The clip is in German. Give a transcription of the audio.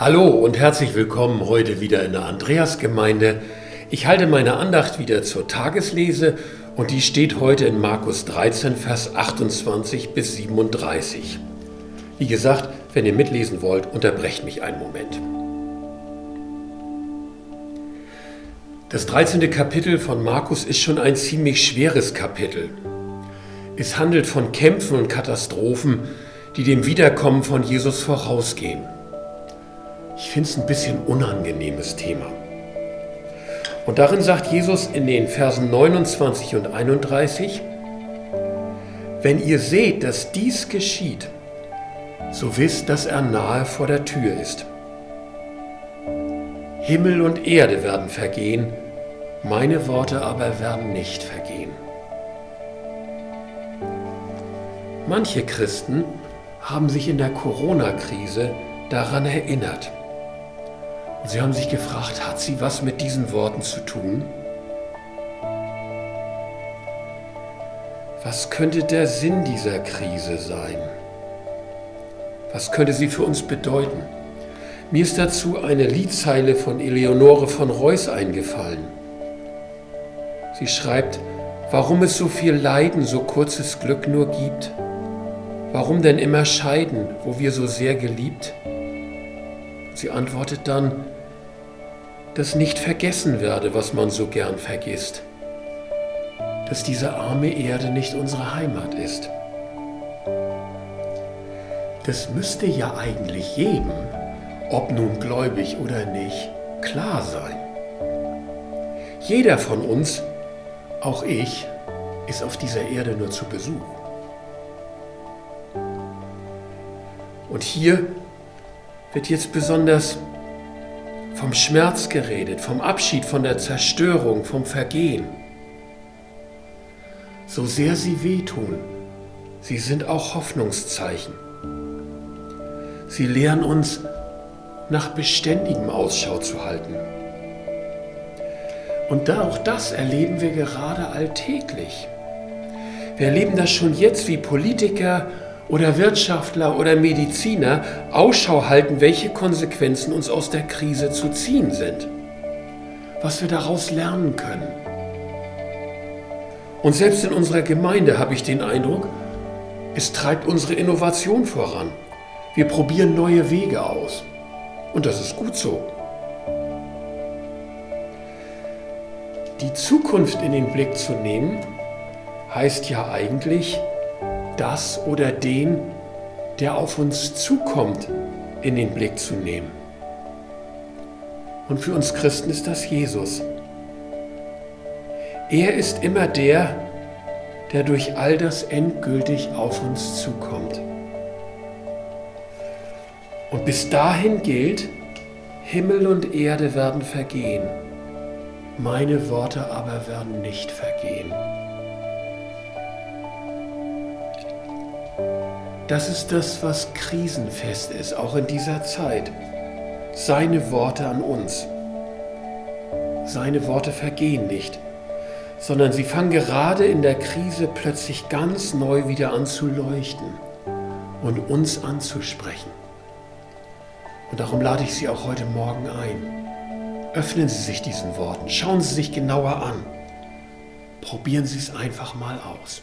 Hallo und herzlich willkommen heute wieder in der Andreasgemeinde. Ich halte meine Andacht wieder zur Tageslese und die steht heute in Markus 13, Vers 28 bis 37. Wie gesagt, wenn ihr mitlesen wollt, unterbrecht mich einen Moment. Das 13. Kapitel von Markus ist schon ein ziemlich schweres Kapitel. Es handelt von Kämpfen und Katastrophen, die dem Wiederkommen von Jesus vorausgehen. Ich finde es ein bisschen unangenehmes Thema. Und darin sagt Jesus in den Versen 29 und 31, wenn ihr seht, dass dies geschieht, so wisst, dass er nahe vor der Tür ist. Himmel und Erde werden vergehen, meine Worte aber werden nicht vergehen. Manche Christen haben sich in der Corona-Krise daran erinnert. Und sie haben sich gefragt, hat sie was mit diesen Worten zu tun? Was könnte der Sinn dieser Krise sein? Was könnte sie für uns bedeuten? Mir ist dazu eine Liedzeile von Eleonore von Reuss eingefallen. Sie schreibt, warum es so viel Leiden, so kurzes Glück nur gibt. Warum denn immer scheiden, wo wir so sehr geliebt? Sie antwortet dann, dass nicht vergessen werde, was man so gern vergisst, dass diese arme Erde nicht unsere Heimat ist. Das müsste ja eigentlich jedem, ob nun gläubig oder nicht, klar sein. Jeder von uns, auch ich, ist auf dieser Erde nur zu Besuch. Und hier wird jetzt besonders vom Schmerz geredet, vom Abschied, von der Zerstörung, vom Vergehen. So sehr sie wehtun, sie sind auch Hoffnungszeichen. Sie lehren uns, nach beständigem Ausschau zu halten. Und auch das erleben wir gerade alltäglich. Wir erleben das schon jetzt, wie Politiker oder Wirtschaftler oder Mediziner Ausschau halten, welche Konsequenzen uns aus der Krise zu ziehen sind, was wir daraus lernen können. Und selbst in unserer Gemeinde habe ich den Eindruck, es treibt unsere Innovation voran. Wir probieren neue Wege aus. Und das ist gut so. Die Zukunft in den Blick zu nehmen, heißt ja eigentlich, das oder den, der auf uns zukommt, in den Blick zu nehmen. Und für uns Christen ist das Jesus. Er ist immer der, der durch all das endgültig auf uns zukommt. Und bis dahin gilt, Himmel und Erde werden vergehen, meine Worte aber werden nicht vergehen. Das ist das, was krisenfest ist, auch in dieser Zeit. Seine Worte an uns. Seine Worte vergehen nicht, sondern sie fangen gerade in der Krise plötzlich ganz neu wieder an zu leuchten und uns anzusprechen. Und darum lade ich Sie auch heute Morgen ein. Öffnen Sie sich diesen Worten, schauen Sie sich genauer an. Probieren Sie es einfach mal aus.